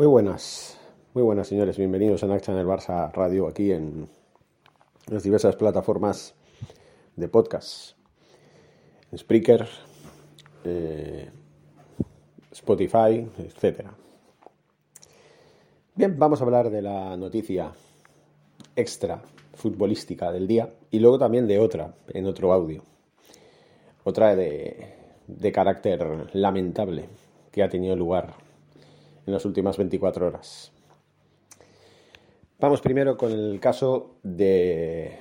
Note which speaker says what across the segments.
Speaker 1: Muy buenas, muy buenas señores, bienvenidos a Nac Channel Barça Radio aquí en las diversas plataformas de podcast, Spreaker, eh, Spotify, etcétera. Bien, vamos a hablar de la noticia extra futbolística del día y luego también de otra en otro audio, otra de carácter lamentable que ha tenido lugar en las últimas 24 horas. Vamos primero con el caso de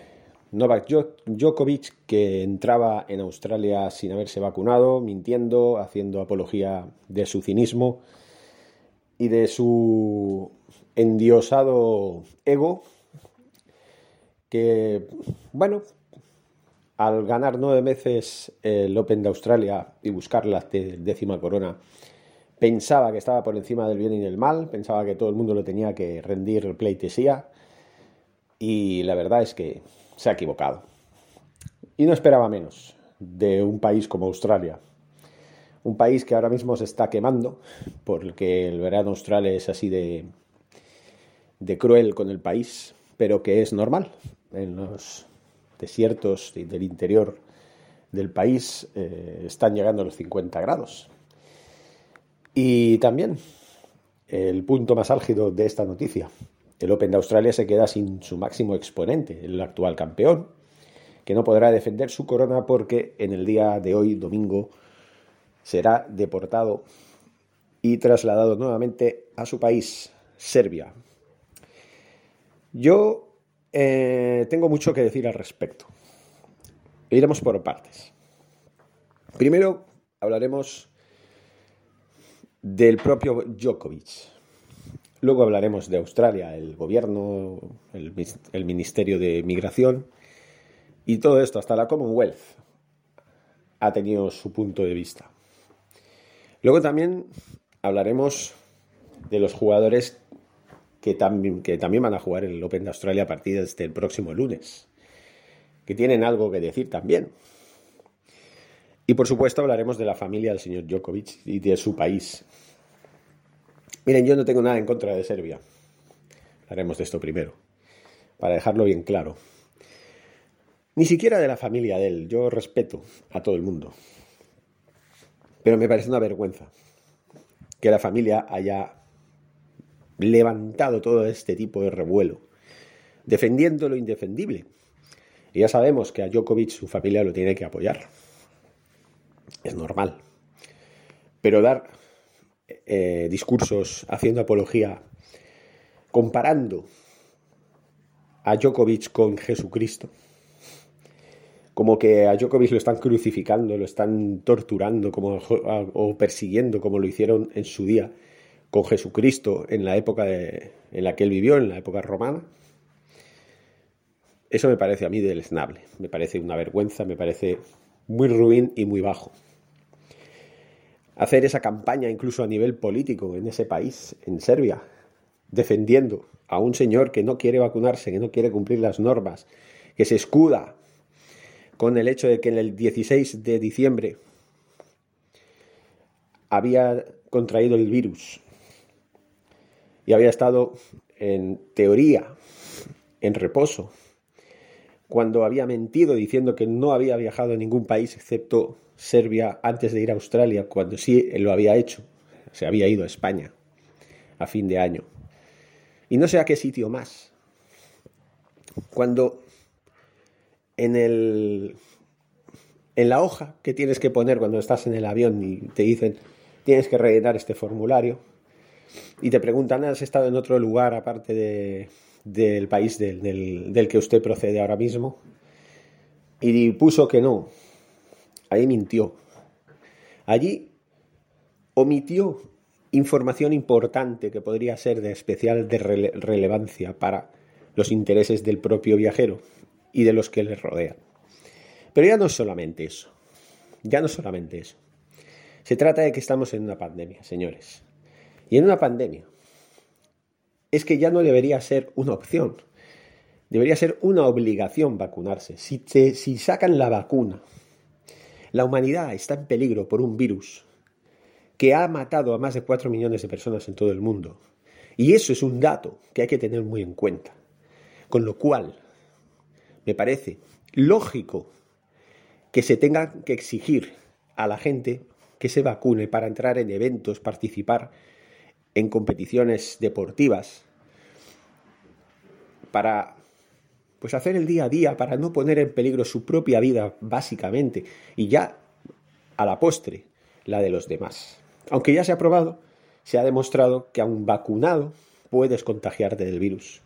Speaker 1: Novak Djokovic, que entraba en Australia sin haberse vacunado, mintiendo, haciendo apología de su cinismo y de su endiosado ego, que, bueno, al ganar nueve veces el Open de Australia y buscar la décima corona, pensaba que estaba por encima del bien y del mal, pensaba que todo el mundo lo tenía que rendir pleitesía y la verdad es que se ha equivocado. Y no esperaba menos de un país como Australia, un país que ahora mismo se está quemando porque el verano austral es así de, de cruel con el país, pero que es normal. En los desiertos del interior del país eh, están llegando a los 50 grados y también el punto más álgido de esta noticia. El Open de Australia se queda sin su máximo exponente, el actual campeón, que no podrá defender su corona porque en el día de hoy, domingo, será deportado y trasladado nuevamente a su país, Serbia. Yo eh, tengo mucho que decir al respecto. Iremos por partes. Primero hablaremos del propio Djokovic. Luego hablaremos de Australia, el gobierno, el, Ministerio de Migración y todo esto, hasta la Commonwealth ha tenido su punto de vista. Luego también hablaremos de los jugadores que también, que también van a jugar en el Open de Australia a partir de este próximo lunes, que tienen algo que decir también. Y por supuesto hablaremos de la familia del señor Djokovic y de su país. Miren, yo no tengo nada en contra de Serbia. Hablaremos de esto primero, para dejarlo bien claro. Ni siquiera de la familia de él. Yo respeto a todo el mundo. Pero me parece una vergüenza que la familia haya levantado todo este tipo de revuelo, defendiendo lo indefendible. Y ya sabemos que a Djokovic su familia lo tiene que apoyar es normal. Pero dar eh, discursos haciendo apología, comparando a Djokovic con Jesucristo, como que a Djokovic lo están crucificando, lo están torturando como, o persiguiendo como lo hicieron en su día con Jesucristo en la época en la que él vivió, en la época romana. Eso me parece a mí deleznable, me parece una vergüenza, me parece muy ruin y muy bajo. Hacer esa campaña incluso a nivel político en ese país, en Serbia, defendiendo a un señor que no quiere vacunarse, que no quiere cumplir las normas, que se escuda con el hecho de que en el 16 de diciembre había contraído el virus y había estado en teoría en reposo, cuando había mentido diciendo que no había viajado a ningún país excepto Serbia antes de ir a Australia, cuando sí lo había hecho. Se había ido a España a fin de año. Y no sé a qué sitio más. Cuando en el en la hoja que tienes que poner cuando estás en el avión y te dicen tienes que rellenar este formulario y te preguntan, ¿has estado en otro lugar aparte de, del país del, del, que usted procede ahora mismo? Y puso que no. Ahí mintió. Allí omitió información importante que podría ser de especial de relevancia para los intereses del propio viajero y de los que le rodean. Pero ya no es solamente eso. Ya no es solamente eso. Se trata de que estamos en una pandemia, señores. Y en una pandemia es que ya no debería ser una opción. Debería ser una obligación vacunarse. Si, sacan la vacuna, la humanidad está en peligro por un virus que ha matado a más de 4 millones de personas en todo el mundo. Y eso es un dato que hay que tener muy en cuenta. Con lo cual, me parece lógico que se tenga que exigir a la gente que se vacune para entrar en eventos, participar en competiciones deportivas, para pues hacer el día a día, para no poner en peligro su propia vida básicamente y ya a la postre la de los demás. Aunque ya se ha probado, se ha demostrado que a un vacunado puedes contagiarte del virus.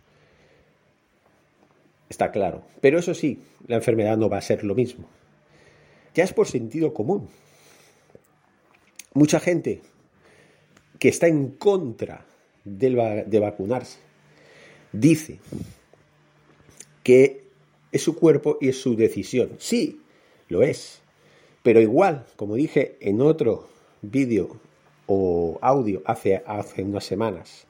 Speaker 1: Está claro. Pero eso sí, la enfermedad no va a ser lo mismo. Ya es por sentido común. Mucha gente que está en contra de vacunarse dice que es su cuerpo y es su decisión. Sí, lo es. Pero igual, como dije en otro vídeo o audio hace, hace unas semanas.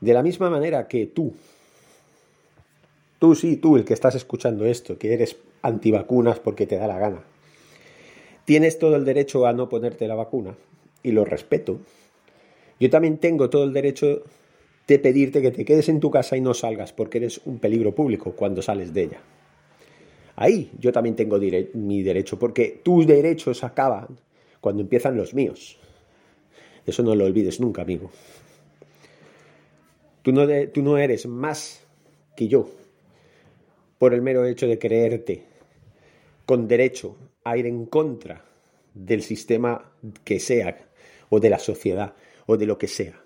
Speaker 1: De la misma manera que tú, tú sí, tú el que estás escuchando esto, que eres antivacunas porque te da la gana, tienes todo el derecho a no ponerte la vacuna y lo respeto. Yo también tengo todo el derecho de pedirte que te quedes en tu casa y no salgas porque eres un peligro público cuando sales de ella. Ahí yo también tengo mi derecho porque tus derechos acaban cuando empiezan los míos. Eso no lo olvides nunca, amigo. Tú no, tú no eres más que yo por el mero hecho de creerte con derecho a ir en contra del sistema que sea, o de la sociedad, o de lo que sea.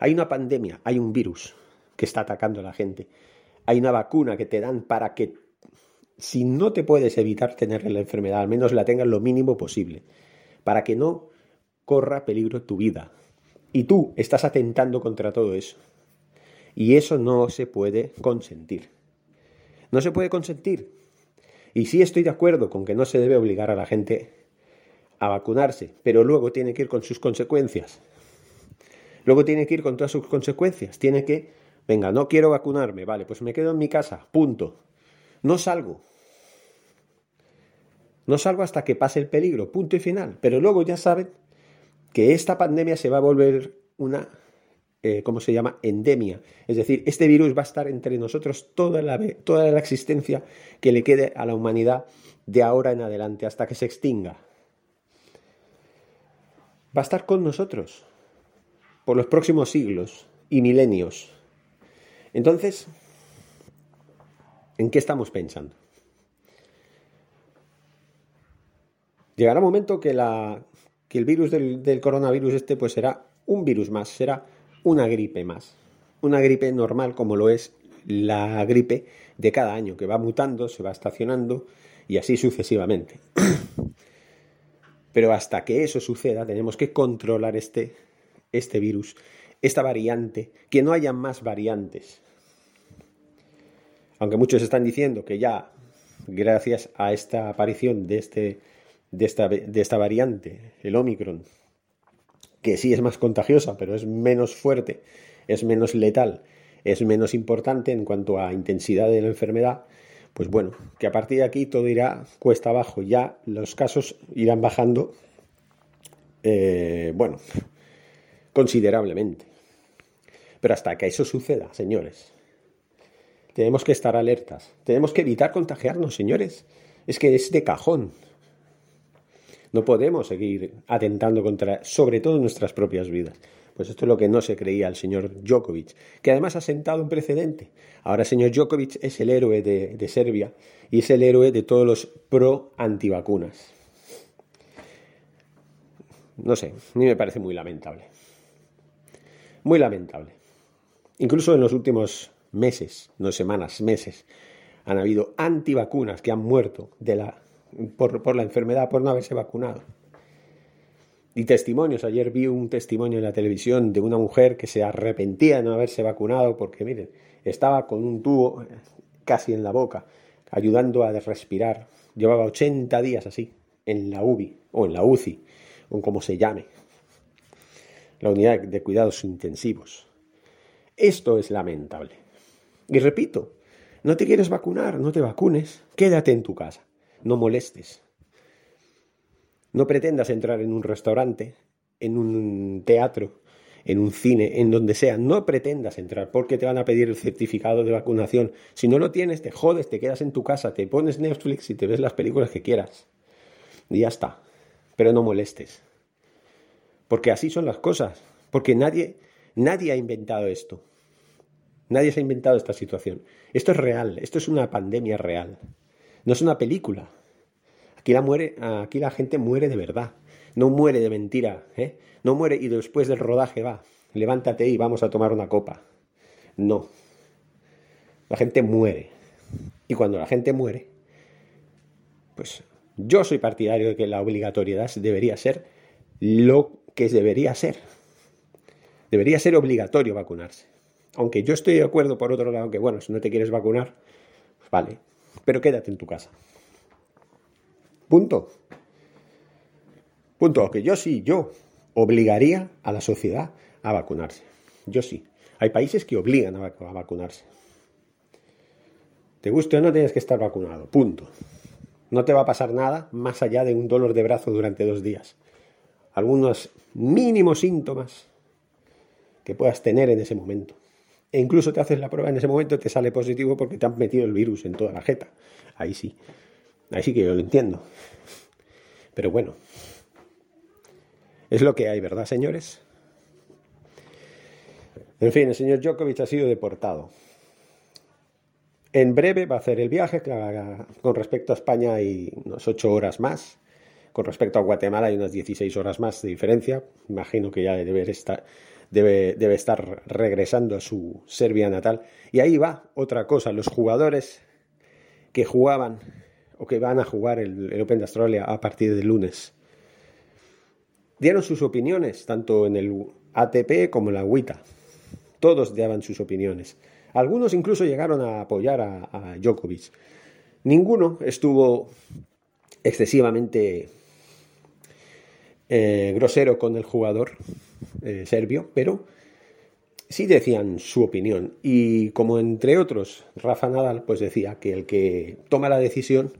Speaker 1: Hay una pandemia, hay un virus que está atacando a la gente. Hay una vacuna que te dan para que, si no te puedes evitar tener la enfermedad, al menos la tengas lo mínimo posible para que no corra peligro tu vida. Y tú estás atentando contra todo eso. Y eso no se puede consentir. No se puede consentir. Y sí estoy de acuerdo con que no se debe obligar a la gente a vacunarse, pero luego tiene que ir con sus consecuencias. Luego tiene que ir con todas sus consecuencias. Tiene que, venga, no quiero vacunarme, vale, pues me quedo en mi casa, punto. No salgo, no salgo hasta que pase el peligro, punto y final. Pero luego ya saben que esta pandemia se va a volver una, eh, ¿cómo se llama?, endemia. Es decir, este virus va a estar entre nosotros toda la, toda la existencia que le quede a la humanidad de ahora en adelante, hasta que se extinga. Va a estar con nosotros por los próximos siglos y milenios. Entonces, ¿en qué estamos pensando? Llegará un momento que, el virus del coronavirus este pues será un virus más, será una gripe más. Una gripe normal como lo es la gripe de cada año, que va mutando, se va estacionando y así sucesivamente. Pero hasta que eso suceda tenemos que controlar este, este virus, esta variante, que no haya más variantes. Aunque muchos están diciendo que ya, gracias a esta aparición de este de esta, de esta variante, el Omicron, que sí es más contagiosa, pero es menos fuerte, es menos letal, es menos importante en cuanto a intensidad de la enfermedad, pues bueno, que a partir de aquí todo irá cuesta abajo, ya los casos irán bajando, eh, bueno, considerablemente. Pero hasta que eso suceda, señores, tenemos que estar alertas, tenemos que evitar contagiarnos, señores. Es que es de cajón. No podemos seguir atentando contra, sobre todo, nuestras propias vidas. Pues esto es lo que no se creía el señor Djokovic, que además ha sentado un precedente. Ahora el señor Djokovic es el héroe de, Serbia y es el héroe de todos los pro antivacunas. no sé, a mí me parece muy lamentable. Muy lamentable. Incluso en los últimos meses, no semanas, meses, han habido antivacunas que han muerto por la enfermedad por no haberse vacunado. Y testimonios, ayer vi un testimonio en la televisión de una mujer que se arrepentía de no haberse vacunado porque, miren, estaba con un tubo casi en la boca, ayudando a respirar. Llevaba 80 días así, en la UBI o en la UCI, o como se llame, la unidad de cuidados intensivos. Esto es lamentable. Y repito, no te quieres vacunar, no te vacunes, quédate en tu casa, no molestes. No pretendas entrar en un restaurante, en un teatro, en un cine, en donde sea. No pretendas entrar porque te van a pedir el certificado de vacunación. Si no lo tienes, te jodes, te quedas en tu casa, te pones Netflix y te ves las películas que quieras. Y ya está. Pero no molestes. Porque así son las cosas. Porque nadie, nadie ha inventado esto. Nadie se ha inventado esta situación. Esto es real. Esto es una pandemia real. No es una película. Aquí la, gente muere de verdad. No muere de mentira. ¿eh? No muere y después del rodaje va. Levántate y vamos a tomar una copa. No. La gente muere. Y cuando la gente muere, pues yo soy partidario de que la obligatoriedad debería ser lo que debería ser. Debería ser obligatorio vacunarse. Aunque yo estoy de acuerdo, por otro lado, que bueno, si no te quieres vacunar, pues vale, pero quédate en tu casa. Punto. Punto. Que yo sí, yo obligaría a la sociedad a vacunarse. Yo sí. Hay países que obligan a, vacunarse. Te guste o no, tienes que estar vacunado. Punto. No te va a pasar nada más allá de un dolor de brazo durante dos días. Algunos mínimos síntomas que puedas tener en ese momento. E incluso te haces la prueba en ese momento y te sale positivo porque te han metido el virus en toda la jeta. Ahí sí. Ahí sí que yo lo entiendo. Pero bueno. Es lo que hay, ¿verdad, señores? En fin, el señor Djokovic ha sido deportado. En breve va a hacer el viaje, con respecto a España hay unas ocho horas más. Con respecto a Guatemala hay unas 16 horas más de diferencia. Imagino que ya debe estar, debe estar regresando a su Serbia natal. Y ahí va otra cosa, los jugadores que jugaban o que van a jugar el, Open de Australia a partir del lunes dieron sus opiniones, tanto en el ATP como en la WITA. Todos daban sus opiniones. Algunos incluso llegaron a apoyar a, Djokovic. Ninguno estuvo excesivamente eh, grosero con el jugador eh, serbio, pero sí decían su opinión. Y como entre otros, Rafa Nadal pues decía que el que toma la decisión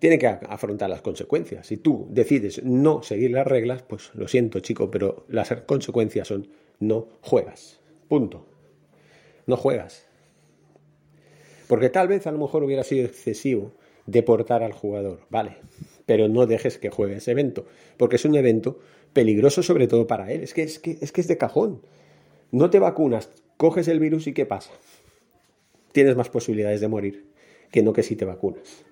Speaker 1: tiene que afrontar las consecuencias. Si tú decides no seguir las reglas, pues lo siento chico, pero las consecuencias son no juegas. Punto no juegas. Porque tal vez a lo mejor hubiera sido excesivo deportar al jugador, vale, pero no dejes que juegue ese evento, porque es un evento peligroso sobre todo para él, es que es, que, es, que es de cajón. No te vacunas, coges el virus y ¿qué pasa? Tienes más posibilidades de morir que no que si te vacunas.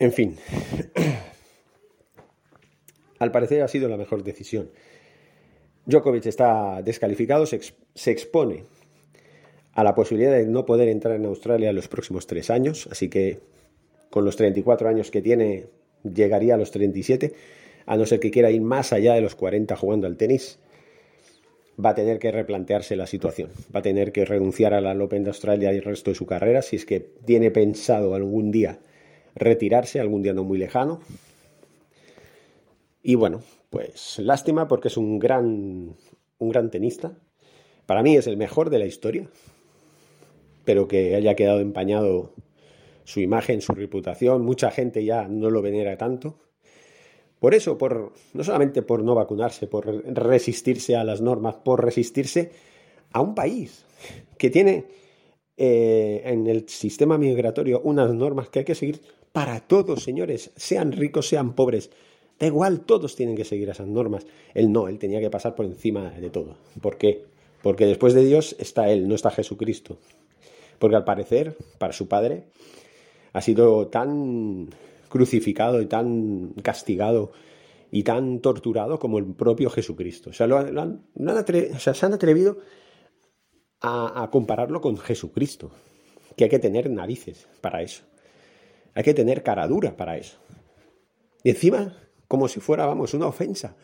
Speaker 1: En fin, al parecer ha sido la mejor decisión. Djokovic está descalificado, se, expone a la posibilidad de no poder entrar en Australia en los próximos tres años, así que con los 34 años que tiene llegaría a los 37, a no ser que quiera ir más allá de los 40 jugando al tenis, va a tener que replantearse la situación, va a tener que renunciar a la Open de Australia y el resto de su carrera, si es que tiene pensado algún día retirarse, algún día no muy lejano. Y bueno, pues lástima porque es un gran, un gran tenista. Para mí es el mejor de la historia, pero que haya quedado empañado su imagen, su reputación. Mucha gente ya no lo venera tanto. Por eso, por, no solamente por no vacunarse, por resistirse a las normas, por resistirse a un país que tiene eh, en el sistema migratorio unas normas que hay que seguir para todos, señores, sean ricos, sean pobres. Da igual, todos tienen que seguir esas normas. Él no, él tenía que pasar por encima de todo. ¿Por qué? Porque después de Dios está Él, no está Jesucristo. Porque al parecer, para su padre, ha sido tan crucificado y tan castigado y tan torturado como el propio Jesucristo. O sea, lo, se han atrevido a, a compararlo con Jesucristo, que hay que tener narices para eso. Hay que tener cara dura para eso. Y encima, como si fuera, vamos, una ofensa.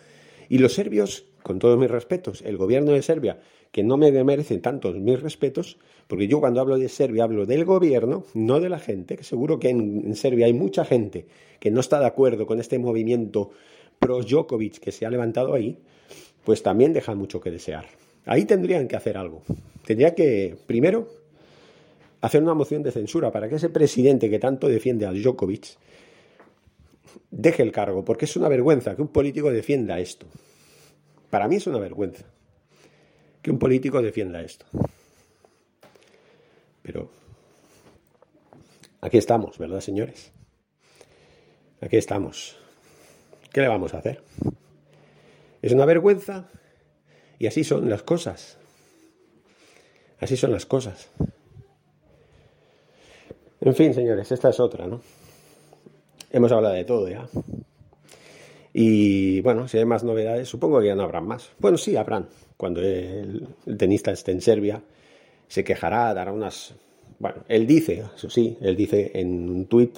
Speaker 1: Y los serbios, con todos mis respetos, el gobierno de Serbia, que no me merecen tantos mis respetos, porque yo cuando hablo de Serbia hablo del gobierno, no de la gente, que seguro que en, Serbia hay mucha gente que no está de acuerdo con este movimiento pro Djokovic que se ha levantado ahí, pues también deja mucho que desear. Ahí tendrían que hacer algo. Tendría que, primero, hacer una moción de censura para que ese presidente que tanto defiende a Djokovic deje el cargo, porque es una vergüenza que un político defienda esto. Para mí es una vergüenza que un político defienda esto. Pero aquí estamos, ¿verdad, señores? Aquí estamos. ¿Qué le vamos a hacer? Es una vergüenza y así son las cosas. Así son las cosas. En fin, señores, esta es otra, ¿no? Hemos hablado de todo ya. Y bueno, si hay más novedades, supongo que ya no habrán más. Bueno, sí, habrán. Cuando el, tenista esté en Serbia, se quejará, dará unas... Bueno, él dice, eso sí, él dice en un tuit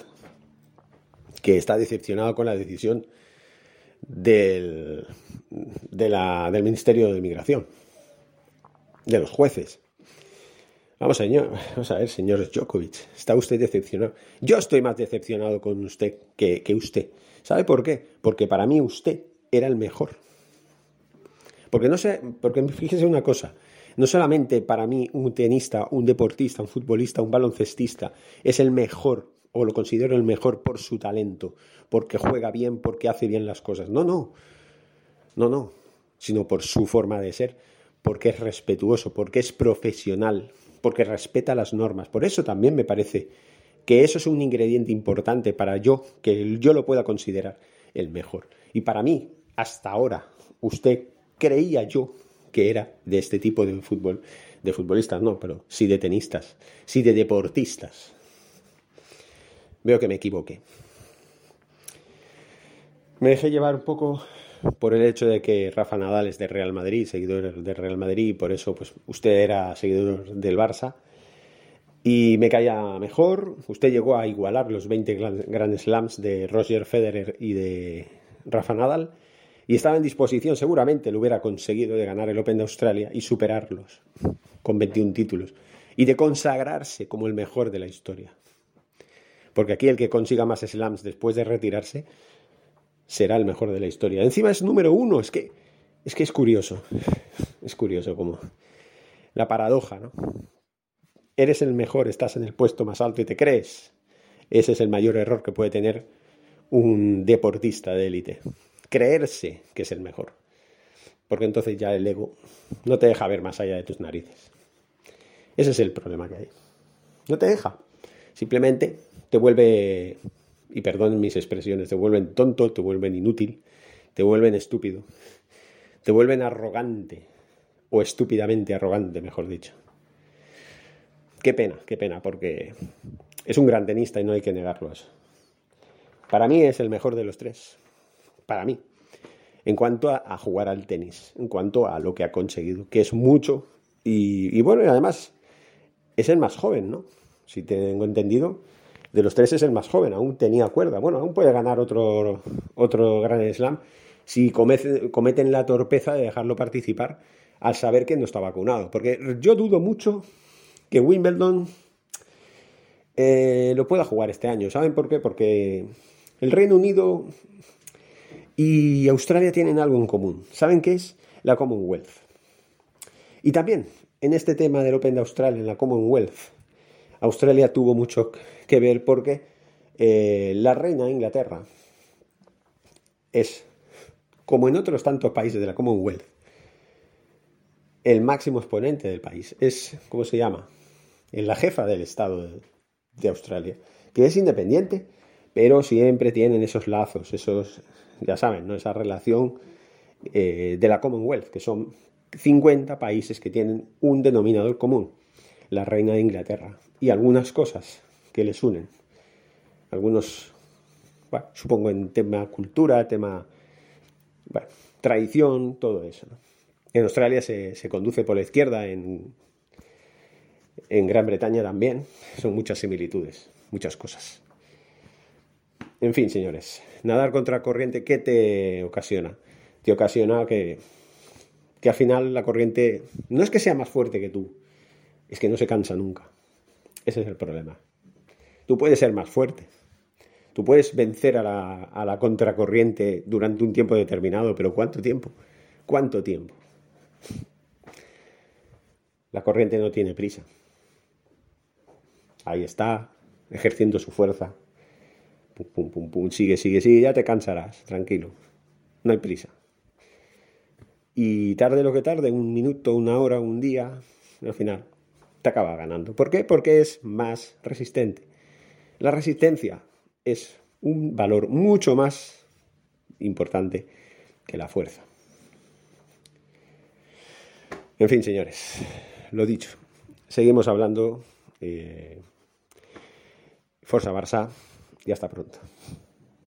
Speaker 1: que está decepcionado con la decisión del, de la, del Ministerio de Inmigración, de los jueces. Vamos, señor, vamos a ver, señor Djokovic, ¿está usted decepcionado? Yo estoy más decepcionado con usted que, que usted. ¿Sabe por qué? Porque para mí usted era el mejor. Porque no sé, porque fíjese una cosa, no solamente para mí un tenista, un deportista, un futbolista, un baloncestista es el mejor o lo considero el mejor por su talento, porque juega bien, porque hace bien las cosas. No, no. No, no, sino por su forma de ser, porque es respetuoso, porque es profesional, porque respeta las normas. Por eso también me parece que eso es un ingrediente importante para yo, que yo lo pueda considerar el mejor. Y para mí, hasta ahora, usted creía yo que era de este tipo de fútbol, de futbolistas, no, pero sí de tenistas, sí de deportistas. Veo que me equivoqué. Me dejé llevar un poco por el hecho de que Rafa Nadal es de Real Madrid, seguidor de Real Madrid, y por eso pues usted era seguidor del Barça y me caía mejor. Usted llegó a igualar los 20 Grand Slams de Roger Federer y de Rafa Nadal y estaba en disposición, seguramente lo hubiera conseguido, de ganar el Open de Australia y superarlos con 21 títulos y de consagrarse como el mejor de la historia. Porque aquí el que consiga más slams después de retirarse será el mejor de la historia. Encima es número uno, es que es que es curioso. Es curioso como la paradoja, ¿no? eres el mejor, estás en el puesto más alto y te crees. Ese es el mayor error que puede tener un deportista de élite. Creerse que es el mejor. Porque entonces ya el ego no te deja ver más allá de tus narices. Ese es el problema que hay. No te deja. Simplemente te vuelve, y perdonen mis expresiones, te vuelven tonto, te vuelven inútil, te vuelven estúpido, te vuelven arrogante, o estúpidamente arrogante, mejor dicho. Qué pena, qué pena, porque es un gran tenista y no hay que negarlo eso. Para mí es el mejor de los tres. Para mí. En cuanto a, jugar al tenis, en cuanto a lo que ha conseguido, que es mucho. Y, bueno, y además es el más joven, ¿no? Si tengo entendido, de los tres es el más joven, aún tenía cuerda. Bueno, aún puede ganar otro, otro Gran Slam si cometen la torpeza de dejarlo participar al saber que no está vacunado. Porque yo dudo mucho que Wimbledon eh, lo pueda jugar este año. ¿Saben por qué? Porque el Reino Unido y Australia tienen algo en común. ¿Saben qué es? La Commonwealth. Y también en este tema del Open de Australia, en la Commonwealth, Australia tuvo mucho que ver porque eh, la reina de Inglaterra es, como en otros tantos países de la Commonwealth, el máximo exponente del país. Es, ¿cómo se llama? en la jefa del Estado de, Australia, que es independiente, pero siempre tienen esos lazos, esos, ya saben, ¿no? esa relación eh, de la Commonwealth, que son 50 países que tienen un denominador común, la reina de Inglaterra, y algunas cosas que les unen, algunos supongo en tema cultura, tema tradición, todo eso. En Australia se, conduce por la izquierda, en, en Gran Bretaña también. Son muchas similitudes, muchas cosas. En fin, señores, nadar contra corriente, ¿qué te ocasiona? Te ocasiona que, que al final la corriente no es que sea más fuerte que tú, es que no se cansa nunca. Ese es el problema. Tú puedes ser más fuerte, tú puedes vencer a la, a la contracorriente durante un tiempo determinado, pero ¿cuánto tiempo? ¿Cuánto tiempo? La corriente no tiene prisa. Ahí está, ejerciendo su fuerza. Pum, pum, pum, pum, sigue, sigue, sigue, ya te cansarás, tranquilo. No hay prisa. Y tarde lo que tarde, un minuto, una hora, un día, al final acaba ganando. ¿Por qué? Porque es más resistente. La resistencia es un valor mucho más importante que la fuerza. En fin, señores, lo dicho. Seguimos hablando. Eh, Forza Barça y hasta pronto.